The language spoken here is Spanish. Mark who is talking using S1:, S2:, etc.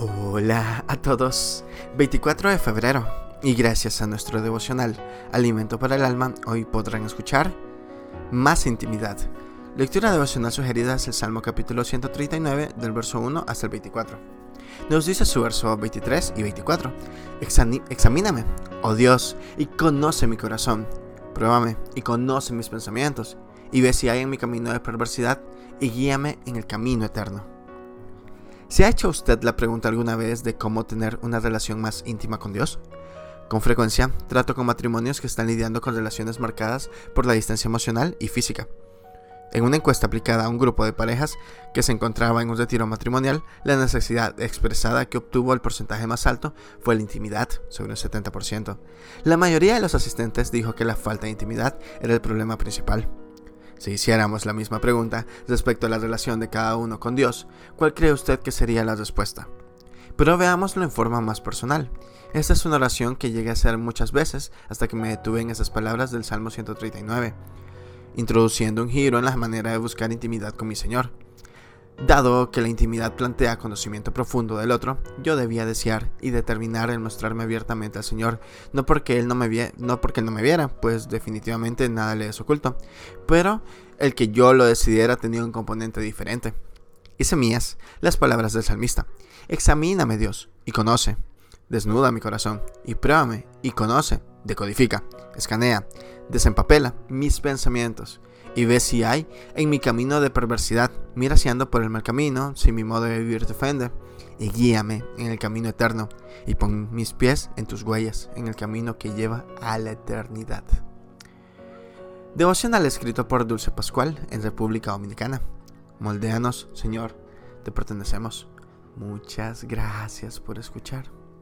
S1: Hola a todos. 24 de febrero. Y gracias a nuestro devocional Alimento para el Alma, hoy podrán escuchar Más Intimidad. Lectura devocional sugerida es el Salmo capítulo 139 del verso 1 hasta el 24. Nos dice su verso 23 y 24. Examíname, oh Dios, y conoce mi corazón. Pruébame y conoce mis pensamientos. Y ve si hay en mi camino de perversidad y guíame en el camino eterno. ¿Se ha hecho usted la pregunta alguna vez de cómo tener una relación más íntima con Dios? Con frecuencia trato con matrimonios que están lidiando con relaciones marcadas por la distancia emocional y física. En una encuesta aplicada a un grupo de parejas que se encontraba en un retiro matrimonial, la necesidad expresada que obtuvo el porcentaje más alto fue la intimidad, sobre un 70%. La mayoría de los asistentes dijo que la falta de intimidad era el problema principal. Si hiciéramos la misma pregunta respecto a la relación de cada uno con Dios, ¿cuál cree usted que sería la respuesta? Pero veámoslo en forma más personal. Esta es una oración que llegué a hacer muchas veces hasta que me detuve en esas palabras del Salmo 139, introduciendo un giro en la manera de buscar intimidad con mi Señor. Dado que la intimidad plantea conocimiento profundo del otro, yo debía desear y determinar en mostrarme abiertamente al Señor, no porque Él no me, no porque él no me viera, pues definitivamente nada le es oculto, pero el que yo lo decidiera tenía un componente diferente. Hice mías las palabras del salmista. Examíname Dios y conoce. Desnuda mi corazón y pruébame y conoce. Decodifica, escanea, desempapela mis pensamientos y ve si hay en mi camino de perversidad. Mira si ando por el mal camino, si mi modo de vivir te ofende, y guíame en el camino eterno, y pon mis pies en tus huellas, en el camino que lleva a la eternidad. Devocional escrito por Dulce Pascual en República Dominicana. Moldeanos, Señor, te pertenecemos. Muchas gracias por escuchar.